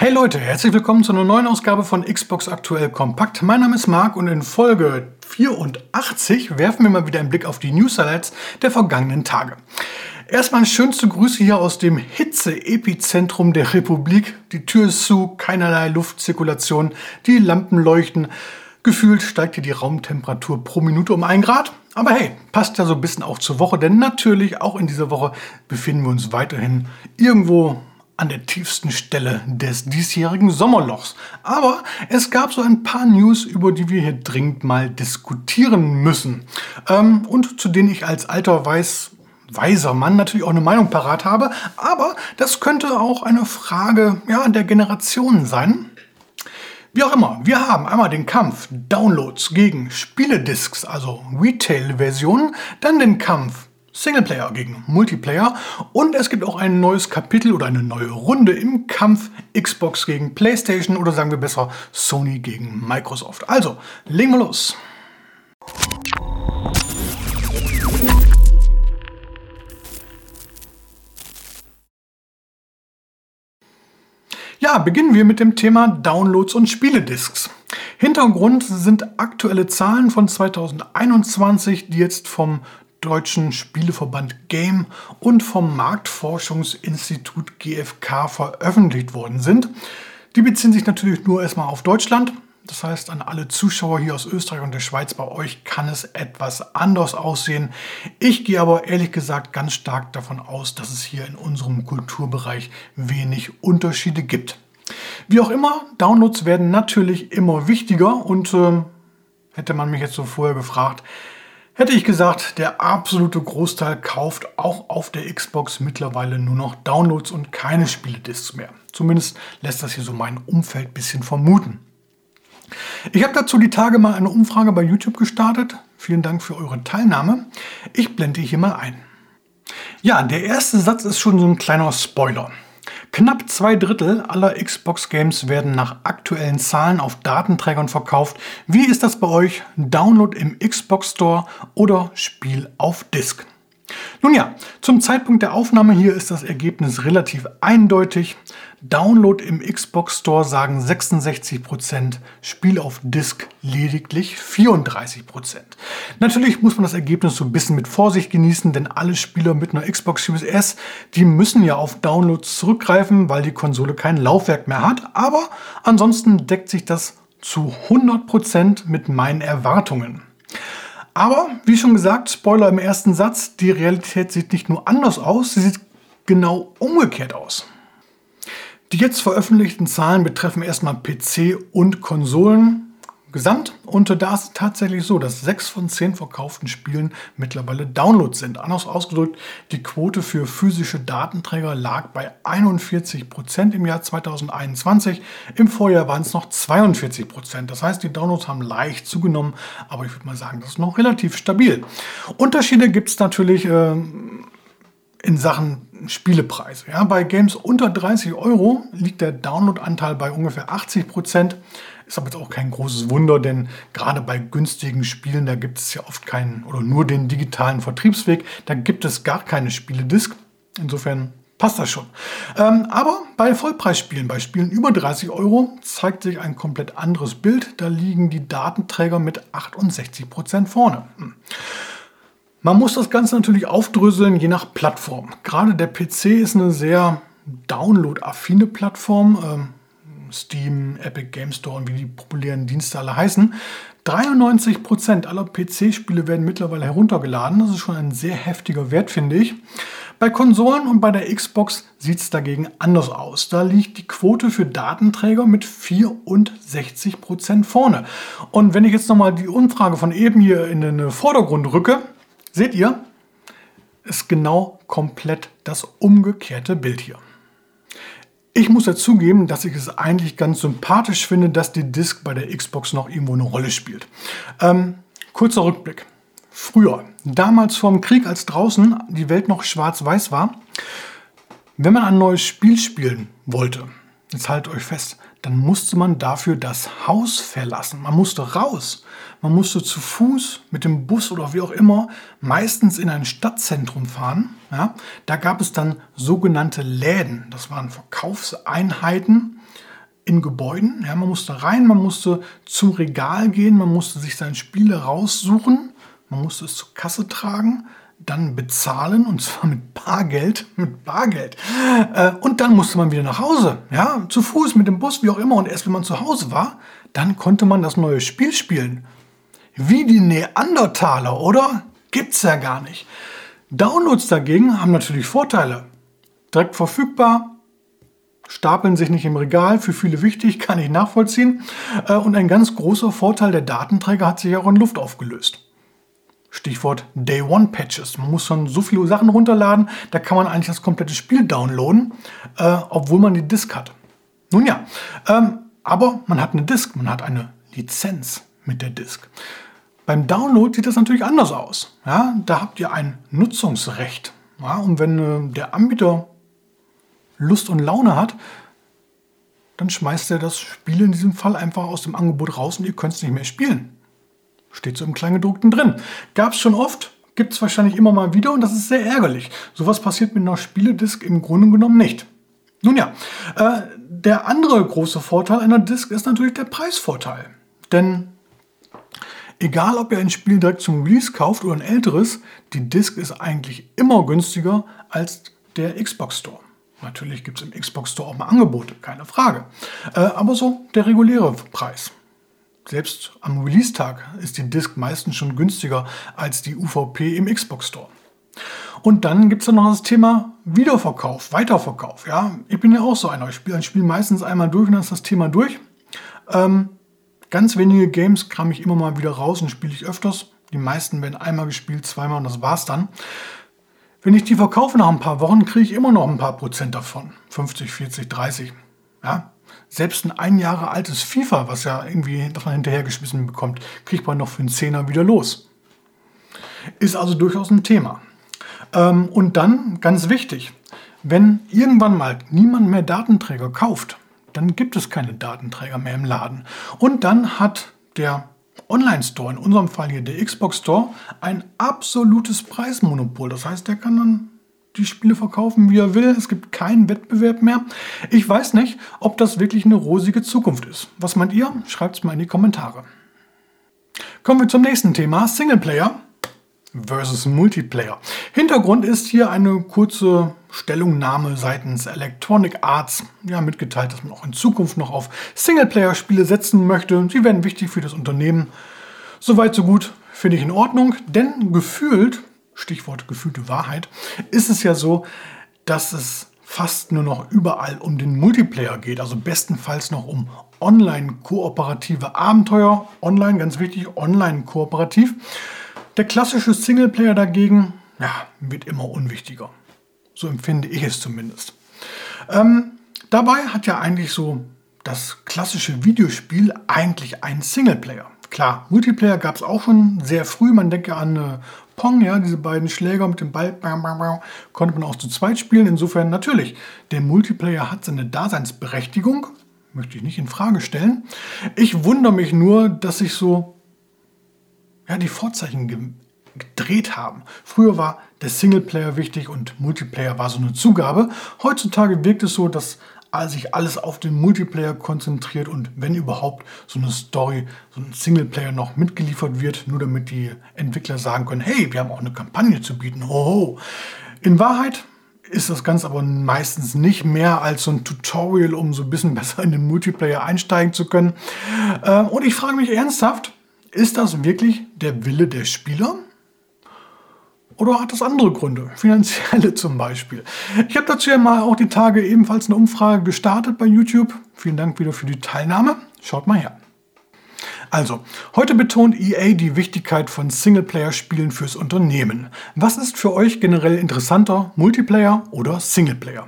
Hey Leute, herzlich willkommen zu einer neuen Ausgabe von Xbox Aktuell Kompakt. Mein Name ist Marc und in Folge 84 werfen wir mal wieder einen Blick auf die News Highlights der vergangenen Tage. Erstmal schönste Grüße hier aus dem Hitze-Epizentrum der Republik. Die Tür ist zu, keinerlei Luftzirkulation, die Lampen leuchten. Gefühlt steigt hier die Raumtemperatur pro Minute um ein Grad. Aber hey, passt ja so ein bisschen auch zur Woche, denn natürlich auch in dieser Woche befinden wir uns weiterhin irgendwo an der tiefsten Stelle des diesjährigen Sommerlochs. Aber es gab so ein paar News, über die wir hier dringend mal diskutieren müssen. Ähm, und zu denen ich als alter weiß, weiser Mann natürlich auch eine Meinung parat habe. Aber das könnte auch eine Frage ja, der Generationen sein. Wie auch immer, wir haben einmal den Kampf Downloads gegen Spielediscs, also Retail-Versionen, dann den Kampf Singleplayer gegen Multiplayer und es gibt auch ein neues Kapitel oder eine neue Runde im Kampf Xbox gegen PlayStation oder sagen wir besser Sony gegen Microsoft. Also, legen wir los. Ja, beginnen wir mit dem Thema Downloads und Spielediscs. Hintergrund sind aktuelle Zahlen von 2021, die jetzt vom Deutschen Spieleverband Game und vom Marktforschungsinstitut GfK veröffentlicht worden sind. Die beziehen sich natürlich nur erstmal auf Deutschland. Das heißt, an alle Zuschauer hier aus Österreich und der Schweiz, bei euch kann es etwas anders aussehen. Ich gehe aber ehrlich gesagt ganz stark davon aus, dass es hier in unserem Kulturbereich wenig Unterschiede gibt. Wie auch immer, Downloads werden natürlich immer wichtiger und äh, hätte man mich jetzt so vorher gefragt, hätte ich gesagt, der absolute Großteil kauft auch auf der Xbox mittlerweile nur noch Downloads und keine Spielediscs mehr. Zumindest lässt das hier so mein Umfeld bisschen vermuten. Ich habe dazu die Tage mal eine Umfrage bei YouTube gestartet. Vielen Dank für eure Teilnahme. Ich blende hier mal ein. Ja, der erste Satz ist schon so ein kleiner Spoiler. Knapp zwei Drittel aller Xbox-Games werden nach aktuellen Zahlen auf Datenträgern verkauft. Wie ist das bei euch? Download im Xbox Store oder Spiel auf Disk? Nun ja, zum Zeitpunkt der Aufnahme hier ist das Ergebnis relativ eindeutig. Download im Xbox Store sagen 66%, Spiel auf Disk lediglich 34%. Natürlich muss man das Ergebnis so ein bisschen mit Vorsicht genießen, denn alle Spieler mit einer Xbox Series S, die müssen ja auf Downloads zurückgreifen, weil die Konsole kein Laufwerk mehr hat. Aber ansonsten deckt sich das zu 100% mit meinen Erwartungen. Aber, wie schon gesagt, Spoiler im ersten Satz, die Realität sieht nicht nur anders aus, sie sieht genau umgekehrt aus. Die jetzt veröffentlichten Zahlen betreffen erstmal PC und Konsolen gesamt. Und da ist es tatsächlich so, dass sechs von zehn verkauften Spielen mittlerweile Downloads sind. Anders ausgedrückt, die Quote für physische Datenträger lag bei 41 Prozent im Jahr 2021. Im Vorjahr waren es noch 42 Prozent. Das heißt, die Downloads haben leicht zugenommen, aber ich würde mal sagen, das ist noch relativ stabil. Unterschiede gibt es natürlich. Äh, in Sachen Spielepreise. Ja, bei Games unter 30 Euro liegt der Download-Anteil bei ungefähr 80 Prozent. Ist aber jetzt auch kein großes Wunder, denn gerade bei günstigen Spielen, da gibt es ja oft keinen oder nur den digitalen Vertriebsweg. Da gibt es gar keine Spieledisk. Insofern passt das schon. Ähm, aber bei Vollpreisspielen, bei Spielen über 30 Euro, zeigt sich ein komplett anderes Bild. Da liegen die Datenträger mit 68 Prozent vorne. Hm. Man muss das Ganze natürlich aufdröseln, je nach Plattform. Gerade der PC ist eine sehr download-affine Plattform. Ähm, Steam, Epic Game Store und wie die populären Dienste alle heißen. 93% aller PC-Spiele werden mittlerweile heruntergeladen. Das ist schon ein sehr heftiger Wert, finde ich. Bei Konsolen und bei der Xbox sieht es dagegen anders aus. Da liegt die Quote für Datenträger mit 64% vorne. Und wenn ich jetzt nochmal die Umfrage von eben hier in den Vordergrund rücke, Seht ihr? Ist genau komplett das umgekehrte Bild hier. Ich muss dazugeben, dass ich es eigentlich ganz sympathisch finde, dass die Disk bei der Xbox noch irgendwo eine Rolle spielt. Ähm, kurzer Rückblick. Früher, damals vor dem Krieg, als draußen die Welt noch schwarz-weiß war, wenn man ein neues Spiel spielen wollte, jetzt haltet euch fest, dann musste man dafür das Haus verlassen. Man musste raus. Man musste zu Fuß mit dem Bus oder wie auch immer meistens in ein Stadtzentrum fahren. Ja, da gab es dann sogenannte Läden. Das waren Verkaufseinheiten in Gebäuden. Ja, man musste rein, man musste zum Regal gehen, man musste sich seine Spiele raussuchen, man musste es zur Kasse tragen dann bezahlen und zwar mit Bargeld, mit Bargeld. Äh, und dann musste man wieder nach Hause, ja, zu Fuß, mit dem Bus, wie auch immer. Und erst wenn man zu Hause war, dann konnte man das neue Spiel spielen. Wie die Neandertaler, oder? Gibt's ja gar nicht. Downloads dagegen haben natürlich Vorteile. Direkt verfügbar, stapeln sich nicht im Regal, für viele wichtig, kann ich nachvollziehen. Äh, und ein ganz großer Vorteil der Datenträger hat sich auch in Luft aufgelöst. Stichwort Day One Patches. Man muss schon so viele Sachen runterladen, da kann man eigentlich das komplette Spiel downloaden, äh, obwohl man die Disk hat. Nun ja, ähm, aber man hat eine Disk, man hat eine Lizenz mit der Disk. Beim Download sieht das natürlich anders aus. Ja, da habt ihr ein Nutzungsrecht. Ja, und wenn äh, der Anbieter Lust und Laune hat, dann schmeißt er das Spiel in diesem Fall einfach aus dem Angebot raus und ihr könnt es nicht mehr spielen. Steht so im Kleingedruckten drin. Gab es schon oft, gibt es wahrscheinlich immer mal wieder und das ist sehr ärgerlich. Sowas passiert mit einer Spieledisk im Grunde genommen nicht. Nun ja, äh, der andere große Vorteil einer Disk ist natürlich der Preisvorteil. Denn egal, ob ihr ein Spiel direkt zum Release kauft oder ein älteres, die Disk ist eigentlich immer günstiger als der Xbox Store. Natürlich gibt es im Xbox Store auch mal Angebote, keine Frage. Äh, aber so der reguläre Preis. Selbst am Release-Tag ist die Disk meistens schon günstiger als die UVP im Xbox Store. Und dann gibt es noch das Thema Wiederverkauf, Weiterverkauf. Ja, ich bin ja auch so einer. Ich spiele ein Spiel meistens einmal durch und dann ist das Thema durch. Ähm, ganz wenige Games kram ich immer mal wieder raus und spiele ich öfters. Die meisten werden einmal gespielt, zweimal und das war's dann. Wenn ich die verkaufe nach ein paar Wochen, kriege ich immer noch ein paar Prozent davon. 50, 40, 30. Ja, selbst ein ein Jahre altes FIFA, was ja irgendwie, das man hinterhergeschmissen bekommt, kriegt man noch für einen Zehner wieder los. Ist also durchaus ein Thema. Ähm, und dann, ganz wichtig, wenn irgendwann mal niemand mehr Datenträger kauft, dann gibt es keine Datenträger mehr im Laden. Und dann hat der Online-Store, in unserem Fall hier der Xbox Store, ein absolutes Preismonopol. Das heißt, der kann dann die Spiele verkaufen, wie er will. Es gibt keinen Wettbewerb mehr. Ich weiß nicht, ob das wirklich eine rosige Zukunft ist. Was meint ihr? Schreibt es mal in die Kommentare. Kommen wir zum nächsten Thema, Singleplayer versus Multiplayer. Hintergrund ist hier eine kurze Stellungnahme seitens Electronic Arts. Ja, mitgeteilt, dass man auch in Zukunft noch auf Singleplayer-Spiele setzen möchte. Sie werden wichtig für das Unternehmen. Soweit, so gut, finde ich in Ordnung, denn gefühlt Stichwort gefühlte Wahrheit, ist es ja so, dass es fast nur noch überall um den Multiplayer geht, also bestenfalls noch um online-kooperative Abenteuer. Online, ganz wichtig, online-kooperativ. Der klassische Singleplayer dagegen, ja, wird immer unwichtiger. So empfinde ich es zumindest. Ähm, dabei hat ja eigentlich so das klassische Videospiel eigentlich einen Singleplayer. Klar, Multiplayer gab es auch schon sehr früh. Man denke an äh, Pong, ja, diese beiden Schläger mit dem Ball, bam, bam, bam, konnte man auch zu zweit spielen. Insofern natürlich, der Multiplayer hat seine Daseinsberechtigung, möchte ich nicht in Frage stellen. Ich wundere mich nur, dass sich so ja, die Vorzeichen gedreht haben. Früher war der Singleplayer wichtig und Multiplayer war so eine Zugabe. Heutzutage wirkt es so, dass sich alles auf den Multiplayer konzentriert und wenn überhaupt so eine Story, so ein Singleplayer noch mitgeliefert wird, nur damit die Entwickler sagen können, hey, wir haben auch eine Kampagne zu bieten. Hoho. In Wahrheit ist das Ganze aber meistens nicht mehr als so ein Tutorial, um so ein bisschen besser in den Multiplayer einsteigen zu können. Äh, und ich frage mich ernsthaft, ist das wirklich der Wille der Spieler? Oder hat das andere Gründe? Finanzielle zum Beispiel. Ich habe dazu ja mal auch die Tage ebenfalls eine Umfrage gestartet bei YouTube. Vielen Dank wieder für die Teilnahme. Schaut mal her. Also, heute betont EA die Wichtigkeit von Singleplayer-Spielen fürs Unternehmen. Was ist für euch generell interessanter, Multiplayer oder Singleplayer?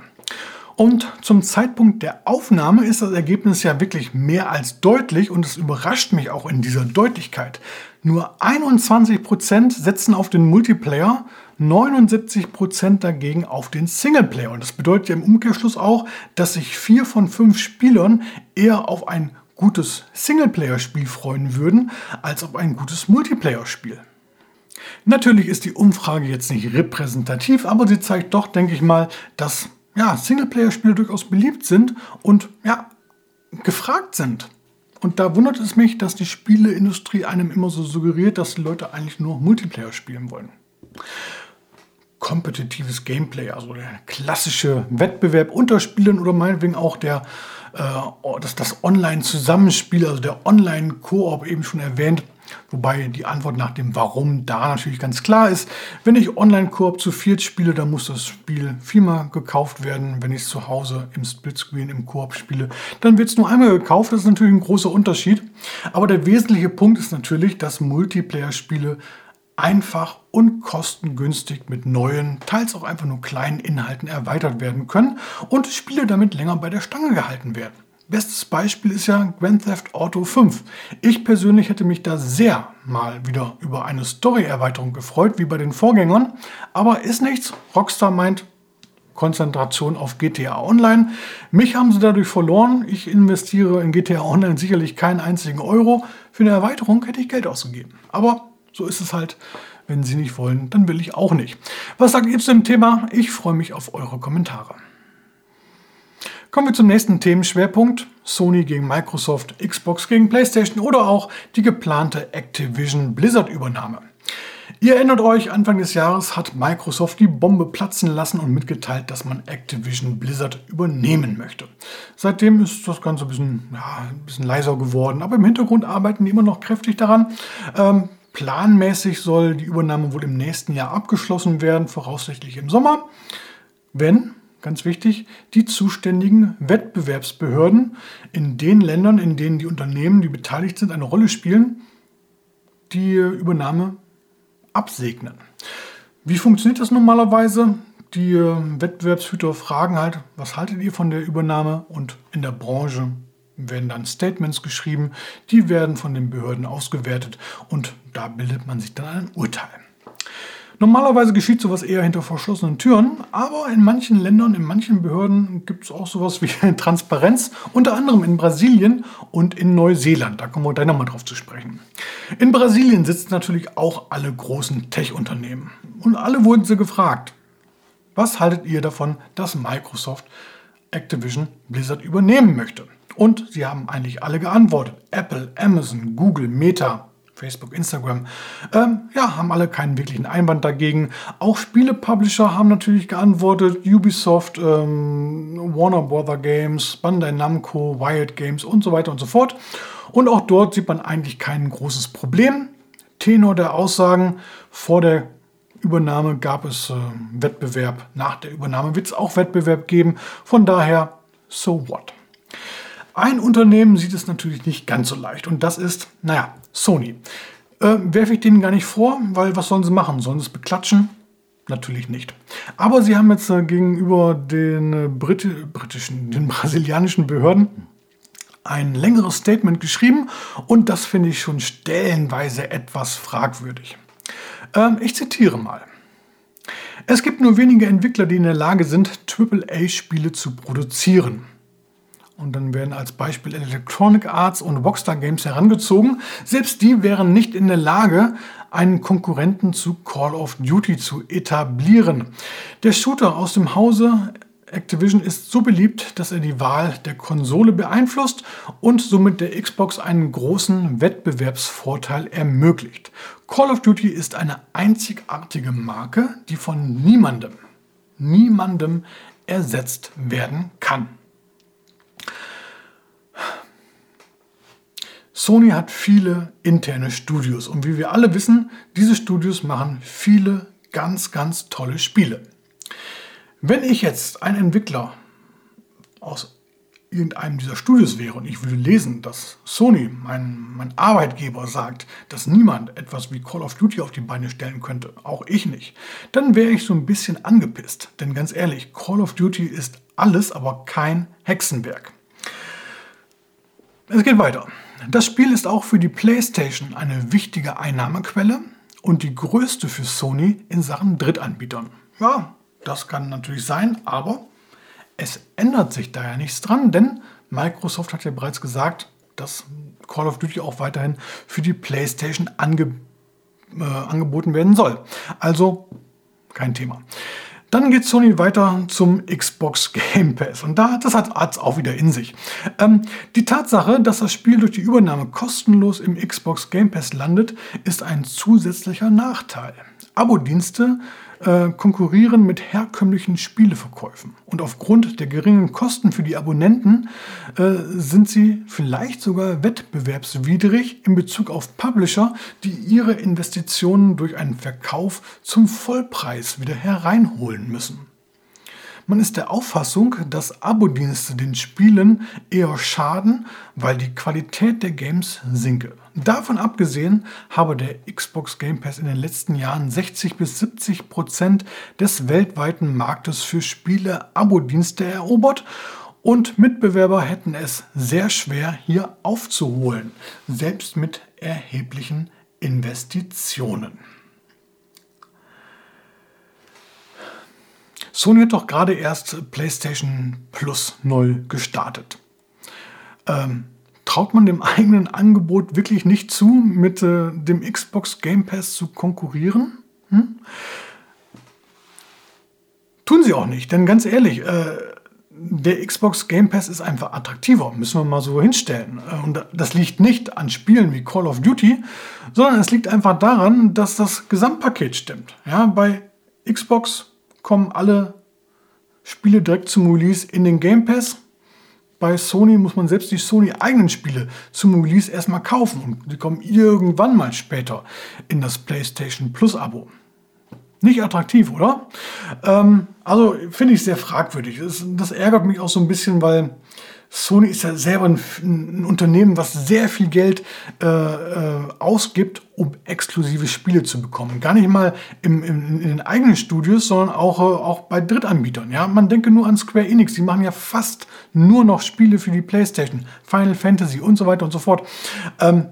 Und zum Zeitpunkt der Aufnahme ist das Ergebnis ja wirklich mehr als deutlich und es überrascht mich auch in dieser Deutlichkeit. Nur 21% setzen auf den Multiplayer, 79% dagegen auf den Singleplayer. Und das bedeutet ja im Umkehrschluss auch, dass sich vier von fünf Spielern eher auf ein gutes Singleplayer-Spiel freuen würden, als auf ein gutes Multiplayer-Spiel. Natürlich ist die Umfrage jetzt nicht repräsentativ, aber sie zeigt doch, denke ich mal, dass ja, Singleplayer-Spiele durchaus beliebt sind und ja, gefragt sind. Und da wundert es mich, dass die Spieleindustrie einem immer so suggeriert, dass die Leute eigentlich nur Multiplayer spielen wollen. Kompetitives Gameplay, also der klassische Wettbewerb unter Spielen oder meinetwegen auch der, äh, das, das Online-Zusammenspiel, also der Online-Koop eben schon erwähnt, Wobei die Antwort nach dem Warum da natürlich ganz klar ist. Wenn ich Online-Koop zu viert spiele, dann muss das Spiel viermal gekauft werden. Wenn ich es zu Hause im Splitscreen im Koop spiele, dann wird es nur einmal gekauft. Das ist natürlich ein großer Unterschied. Aber der wesentliche Punkt ist natürlich, dass Multiplayer-Spiele einfach und kostengünstig mit neuen, teils auch einfach nur kleinen Inhalten erweitert werden können und Spiele damit länger bei der Stange gehalten werden. Bestes Beispiel ist ja Grand Theft Auto 5. Ich persönlich hätte mich da sehr mal wieder über eine Story-Erweiterung gefreut, wie bei den Vorgängern. Aber ist nichts. Rockstar meint Konzentration auf GTA Online. Mich haben sie dadurch verloren. Ich investiere in GTA Online sicherlich keinen einzigen Euro. Für eine Erweiterung hätte ich Geld ausgegeben. Aber so ist es halt. Wenn Sie nicht wollen, dann will ich auch nicht. Was sagt ihr zu dem Thema? Ich freue mich auf eure Kommentare. Kommen wir zum nächsten Themenschwerpunkt. Sony gegen Microsoft, Xbox gegen PlayStation oder auch die geplante Activision Blizzard-Übernahme. Ihr erinnert euch, Anfang des Jahres hat Microsoft die Bombe platzen lassen und mitgeteilt, dass man Activision Blizzard übernehmen möchte. Seitdem ist das Ganze ein bisschen, ja, ein bisschen leiser geworden, aber im Hintergrund arbeiten die immer noch kräftig daran. Ähm, planmäßig soll die Übernahme wohl im nächsten Jahr abgeschlossen werden, voraussichtlich im Sommer. Wenn ganz wichtig, die zuständigen Wettbewerbsbehörden in den Ländern, in denen die Unternehmen, die beteiligt sind, eine Rolle spielen, die Übernahme absegnen. Wie funktioniert das normalerweise? Die Wettbewerbshüter fragen halt, was haltet ihr von der Übernahme? Und in der Branche werden dann Statements geschrieben, die werden von den Behörden ausgewertet und da bildet man sich dann ein Urteil. Normalerweise geschieht sowas eher hinter verschlossenen Türen, aber in manchen Ländern, in manchen Behörden gibt es auch sowas wie Transparenz, unter anderem in Brasilien und in Neuseeland. Da kommen wir gleich nochmal drauf zu sprechen. In Brasilien sitzen natürlich auch alle großen Tech-Unternehmen. Und alle wurden sie gefragt, was haltet ihr davon, dass Microsoft Activision Blizzard übernehmen möchte? Und sie haben eigentlich alle geantwortet. Apple, Amazon, Google, Meta, Facebook, Instagram, ähm, ja, haben alle keinen wirklichen Einwand dagegen. Auch Spiele-Publisher haben natürlich geantwortet. Ubisoft, ähm, Warner Brother Games, Bandai Namco, Wild Games und so weiter und so fort. Und auch dort sieht man eigentlich kein großes Problem. Tenor der Aussagen vor der Übernahme gab es äh, Wettbewerb. Nach der Übernahme wird es auch Wettbewerb geben. Von daher, so what? Ein Unternehmen sieht es natürlich nicht ganz so leicht und das ist, naja, Sony. Äh, werfe ich denen gar nicht vor, weil was sollen sie machen? Sollen sie es beklatschen? Natürlich nicht. Aber sie haben jetzt äh, gegenüber den äh, Brit britischen, den brasilianischen Behörden ein längeres Statement geschrieben und das finde ich schon stellenweise etwas fragwürdig. Ähm, ich zitiere mal. Es gibt nur wenige Entwickler, die in der Lage sind, AAA-Spiele zu produzieren. Und dann werden als Beispiel Electronic Arts und Rockstar Games herangezogen. Selbst die wären nicht in der Lage, einen Konkurrenten zu Call of Duty zu etablieren. Der Shooter aus dem Hause Activision ist so beliebt, dass er die Wahl der Konsole beeinflusst und somit der Xbox einen großen Wettbewerbsvorteil ermöglicht. Call of Duty ist eine einzigartige Marke, die von niemandem, niemandem ersetzt werden kann. Sony hat viele interne Studios und wie wir alle wissen, diese Studios machen viele ganz, ganz tolle Spiele. Wenn ich jetzt ein Entwickler aus irgendeinem dieser Studios wäre und ich würde lesen, dass Sony, mein, mein Arbeitgeber, sagt, dass niemand etwas wie Call of Duty auf die Beine stellen könnte, auch ich nicht, dann wäre ich so ein bisschen angepisst. Denn ganz ehrlich, Call of Duty ist alles, aber kein Hexenwerk. Es geht weiter. Das Spiel ist auch für die PlayStation eine wichtige Einnahmequelle und die größte für Sony in Sachen Drittanbietern. Ja, das kann natürlich sein, aber es ändert sich da ja nichts dran, denn Microsoft hat ja bereits gesagt, dass Call of Duty auch weiterhin für die PlayStation ange äh, angeboten werden soll. Also kein Thema. Dann geht Sony weiter zum Xbox Game Pass. Und da, das hat es auch wieder in sich. Ähm, die Tatsache, dass das Spiel durch die Übernahme kostenlos im Xbox Game Pass landet, ist ein zusätzlicher Nachteil. Abo-Dienste äh, konkurrieren mit herkömmlichen Spieleverkäufen. Und aufgrund der geringen Kosten für die Abonnenten äh, sind sie vielleicht sogar wettbewerbswidrig in Bezug auf Publisher, die ihre Investitionen durch einen Verkauf zum Vollpreis wieder hereinholen müssen. Man ist der Auffassung, dass Abo-Dienste den Spielen eher schaden, weil die Qualität der Games sinke. Davon abgesehen habe der Xbox Game Pass in den letzten Jahren 60 bis 70 Prozent des weltweiten Marktes für Spiele-Abo-Dienste erobert und Mitbewerber hätten es sehr schwer hier aufzuholen, selbst mit erheblichen Investitionen. Sony hat doch gerade erst PlayStation Plus neu gestartet. Ähm, traut man dem eigenen Angebot wirklich nicht zu, mit äh, dem Xbox Game Pass zu konkurrieren? Hm? Tun sie auch nicht, denn ganz ehrlich, äh, der Xbox Game Pass ist einfach attraktiver, müssen wir mal so hinstellen. Äh, und das liegt nicht an Spielen wie Call of Duty, sondern es liegt einfach daran, dass das Gesamtpaket stimmt. Ja, bei Xbox kommen alle Spiele direkt zum Release in den Game Pass. Bei Sony muss man selbst die Sony eigenen Spiele zum Release erstmal kaufen und die kommen irgendwann mal später in das PlayStation Plus Abo. Nicht attraktiv, oder? Ähm, also finde ich sehr fragwürdig. Das, das ärgert mich auch so ein bisschen, weil Sony ist ja selber ein, ein Unternehmen, was sehr viel Geld äh, äh, ausgibt, um exklusive Spiele zu bekommen. Gar nicht mal im, im, in den eigenen Studios, sondern auch, äh, auch bei Drittanbietern. Ja? Man denke nur an Square Enix, die machen ja fast nur noch Spiele für die PlayStation, Final Fantasy und so weiter und so fort. Ähm,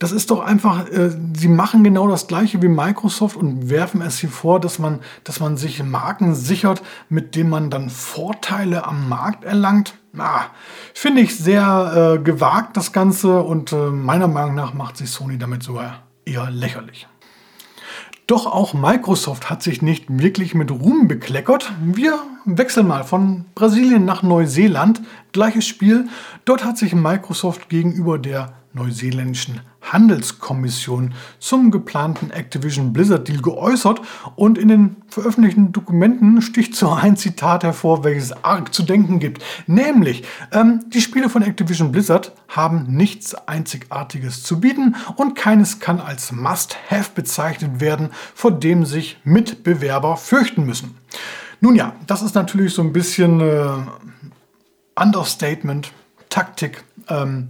das ist doch einfach, äh, sie machen genau das gleiche wie Microsoft und werfen es hier vor, dass man, dass man sich Marken sichert, mit denen man dann Vorteile am Markt erlangt. Na, finde ich sehr äh, gewagt das Ganze und äh, meiner Meinung nach macht sich Sony damit sogar eher lächerlich. Doch auch Microsoft hat sich nicht wirklich mit Ruhm bekleckert. Wir wechseln mal von Brasilien nach Neuseeland. Gleiches Spiel. Dort hat sich Microsoft gegenüber der neuseeländischen Handelskommission zum geplanten Activision Blizzard Deal geäußert und in den veröffentlichten Dokumenten sticht so ein Zitat hervor, welches arg zu denken gibt. Nämlich, ähm, die Spiele von Activision Blizzard haben nichts Einzigartiges zu bieten und keines kann als Must-Have bezeichnet werden, vor dem sich Mitbewerber fürchten müssen. Nun ja, das ist natürlich so ein bisschen äh, Understatement, Taktik. Ähm,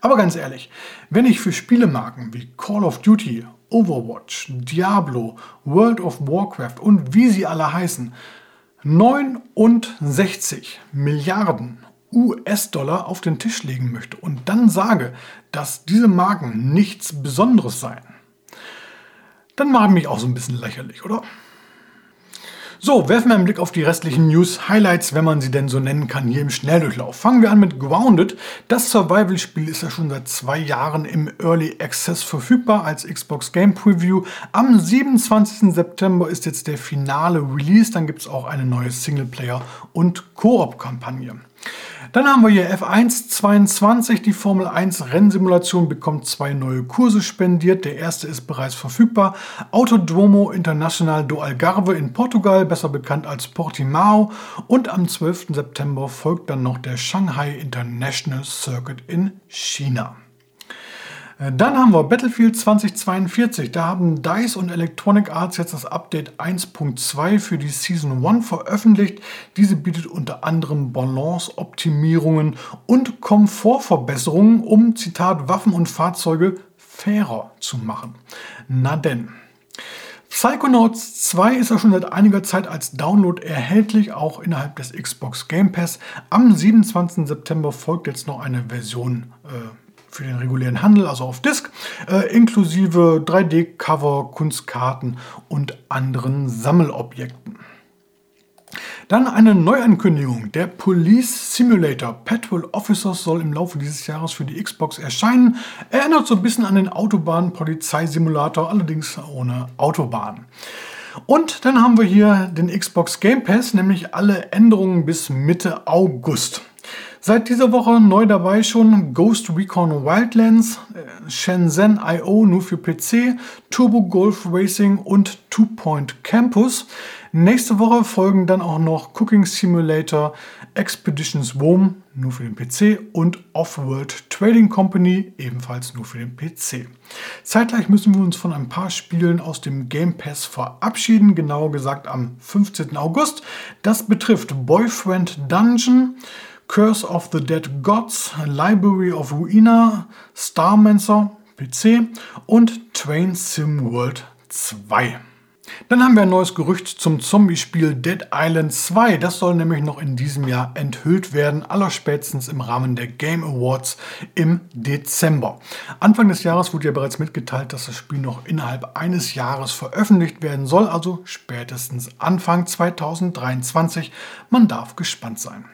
aber ganz ehrlich, wenn ich für Spielemarken wie Call of Duty, Overwatch, Diablo, World of Warcraft und wie sie alle heißen, 69 Milliarden US-Dollar auf den Tisch legen möchte und dann sage, dass diese Marken nichts Besonderes seien, dann mache ich mich auch so ein bisschen lächerlich, oder? So, werfen wir einen Blick auf die restlichen News-Highlights, wenn man sie denn so nennen kann, hier im Schnelldurchlauf. Fangen wir an mit Grounded. Das Survival-Spiel ist ja schon seit zwei Jahren im Early Access verfügbar als Xbox Game Preview. Am 27. September ist jetzt der finale Release. Dann gibt es auch eine neue Singleplayer- und Koop-Kampagne. Dann haben wir hier F1 22. Die Formel 1 Rennsimulation bekommt zwei neue Kurse spendiert. Der erste ist bereits verfügbar. Autodromo Internacional do Algarve in Portugal, besser bekannt als Portimao. Und am 12. September folgt dann noch der Shanghai International Circuit in China. Äh, dann haben wir Battlefield 2042. Da haben DICE und Electronic Arts jetzt das Update 1.2 für die Season 1 veröffentlicht. Diese bietet unter anderem Balance-Optimierungen und Komfortverbesserungen, um, Zitat, Waffen und Fahrzeuge fairer zu machen. Na denn. Psychonauts 2 ist ja schon seit einiger Zeit als Download erhältlich, auch innerhalb des Xbox Game Pass. Am 27. September folgt jetzt noch eine Version äh, für den regulären Handel, also auf Disk, äh, inklusive 3D-Cover, Kunstkarten und anderen Sammelobjekten. Dann eine Neuankündigung. Der Police Simulator Patrol Officers soll im Laufe dieses Jahres für die Xbox erscheinen. Erinnert so ein bisschen an den Autobahn-Polizeisimulator, allerdings ohne Autobahn. Und dann haben wir hier den Xbox Game Pass, nämlich alle Änderungen bis Mitte August. Seit dieser Woche neu dabei schon Ghost Recon Wildlands, äh, Shenzhen IO nur für PC, Turbo Golf Racing und Two Point Campus. Nächste Woche folgen dann auch noch Cooking Simulator, Expeditions Worm nur für den PC und Off-World Trading Company ebenfalls nur für den PC. Zeitgleich müssen wir uns von ein paar Spielen aus dem Game Pass verabschieden, genauer gesagt am 15. August. Das betrifft Boyfriend Dungeon, Curse of the Dead Gods, Library of Ruina, Starmancer, PC und Train Sim World 2. Dann haben wir ein neues Gerücht zum Zombie-Spiel Dead Island 2. Das soll nämlich noch in diesem Jahr enthüllt werden, allerspätestens im Rahmen der Game Awards im Dezember. Anfang des Jahres wurde ja bereits mitgeteilt, dass das Spiel noch innerhalb eines Jahres veröffentlicht werden soll, also spätestens Anfang 2023. Man darf gespannt sein.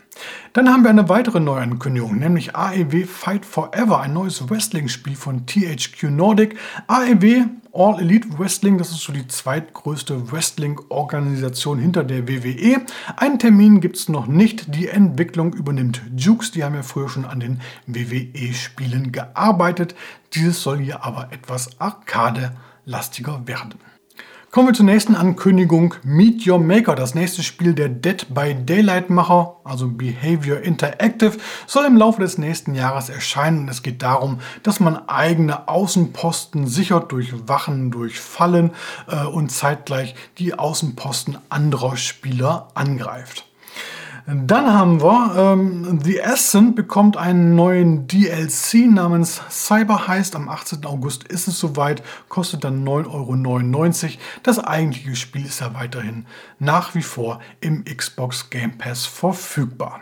Dann haben wir eine weitere Neuankündigung, nämlich AEW Fight Forever, ein neues Wrestling-Spiel von THQ Nordic. AEW All Elite Wrestling, das ist so die zweitgrößte Wrestling-Organisation hinter der WWE. Einen Termin gibt es noch nicht. Die Entwicklung übernimmt Jukes, die haben ja früher schon an den WWE-Spielen gearbeitet. Dieses soll hier aber etwas arcade-lastiger werden. Kommen wir zur nächsten Ankündigung. Meet Your Maker, das nächste Spiel der Dead by Daylight Macher, also Behavior Interactive, soll im Laufe des nächsten Jahres erscheinen. Es geht darum, dass man eigene Außenposten sichert durch Wachen, durch Fallen äh, und zeitgleich die Außenposten anderer Spieler angreift. Dann haben wir ähm, The Ascent bekommt einen neuen DLC namens Cyber Heist. Am 18. August ist es soweit, kostet dann 9,99 Euro. Das eigentliche Spiel ist ja weiterhin nach wie vor im Xbox Game Pass verfügbar.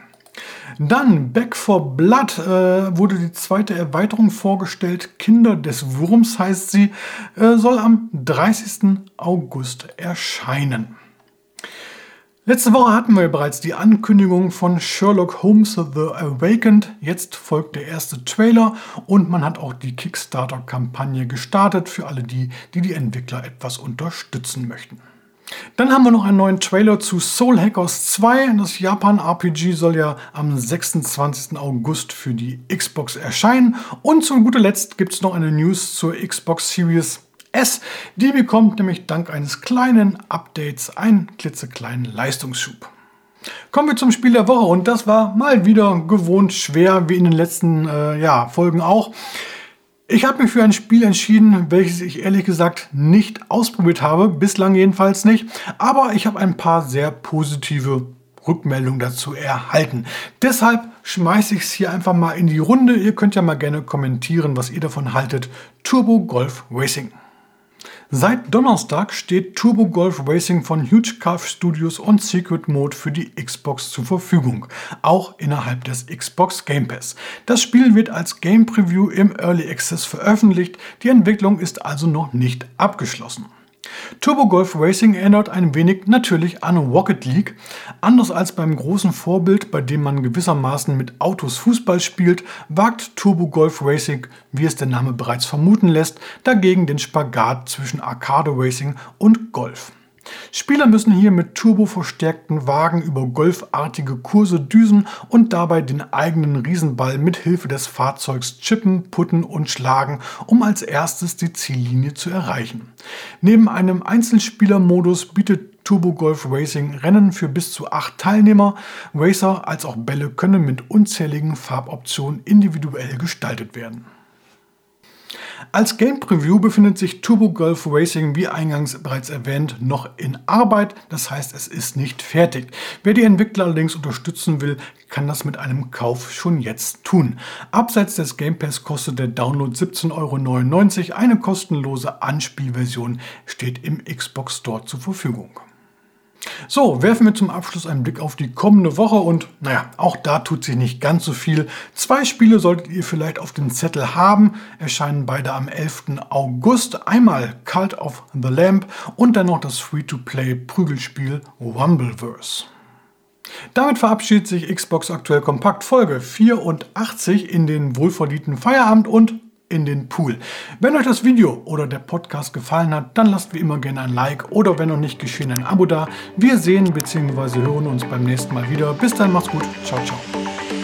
Dann Back for Blood äh, wurde die zweite Erweiterung vorgestellt. Kinder des Wurms heißt sie, äh, soll am 30. August erscheinen. Letzte Woche hatten wir bereits die Ankündigung von Sherlock Holmes The Awakened. Jetzt folgt der erste Trailer und man hat auch die Kickstarter-Kampagne gestartet für alle die, die die Entwickler etwas unterstützen möchten. Dann haben wir noch einen neuen Trailer zu Soul Hackers 2. Das Japan-RPG soll ja am 26. August für die Xbox erscheinen. Und zu guter Letzt gibt es noch eine News zur Xbox Series S. Die bekommt nämlich dank eines kleinen Updates einen klitzekleinen Leistungsschub. Kommen wir zum Spiel der Woche und das war mal wieder gewohnt schwer, wie in den letzten äh, ja, Folgen auch. Ich habe mich für ein Spiel entschieden, welches ich ehrlich gesagt nicht ausprobiert habe, bislang jedenfalls nicht, aber ich habe ein paar sehr positive Rückmeldungen dazu erhalten. Deshalb schmeiße ich es hier einfach mal in die Runde. Ihr könnt ja mal gerne kommentieren, was ihr davon haltet. Turbo Golf Racing. Seit Donnerstag steht Turbo Golf Racing von Huge Carve Studios und Secret Mode für die Xbox zur Verfügung, auch innerhalb des Xbox Game Pass. Das Spiel wird als Game Preview im Early Access veröffentlicht, die Entwicklung ist also noch nicht abgeschlossen. Turbo Golf Racing erinnert ein wenig natürlich an Rocket League. Anders als beim großen Vorbild, bei dem man gewissermaßen mit Autos Fußball spielt, wagt Turbo Golf Racing, wie es der Name bereits vermuten lässt, dagegen den Spagat zwischen Arcade Racing und Golf. Spieler müssen hier mit turboverstärkten Wagen über golfartige Kurse düsen und dabei den eigenen Riesenball mit Hilfe des Fahrzeugs chippen, putten und schlagen, um als erstes die Ziellinie zu erreichen. Neben einem Einzelspielermodus bietet Turbo Golf Racing Rennen für bis zu acht Teilnehmer. Racer als auch Bälle können mit unzähligen Farboptionen individuell gestaltet werden. Als Game Preview befindet sich Turbo Golf Racing, wie eingangs bereits erwähnt, noch in Arbeit. Das heißt, es ist nicht fertig. Wer die Entwickler allerdings unterstützen will, kann das mit einem Kauf schon jetzt tun. Abseits des Game Pass kostet der Download 17,99 Euro. Eine kostenlose Anspielversion steht im Xbox Store zur Verfügung. So, werfen wir zum Abschluss einen Blick auf die kommende Woche und naja, auch da tut sich nicht ganz so viel. Zwei Spiele solltet ihr vielleicht auf dem Zettel haben, erscheinen beide am 11. August. Einmal Cult of the Lamp und dann noch das Free-to-Play-Prügelspiel Rumbleverse. Damit verabschiedet sich Xbox Aktuell Kompakt Folge 84 in den wohlverdienten Feierabend und in den Pool. Wenn euch das Video oder der Podcast gefallen hat, dann lasst wie immer gerne ein Like oder wenn noch nicht geschehen ein Abo da. Wir sehen bzw. hören uns beim nächsten Mal wieder. Bis dann, macht's gut. Ciao, ciao.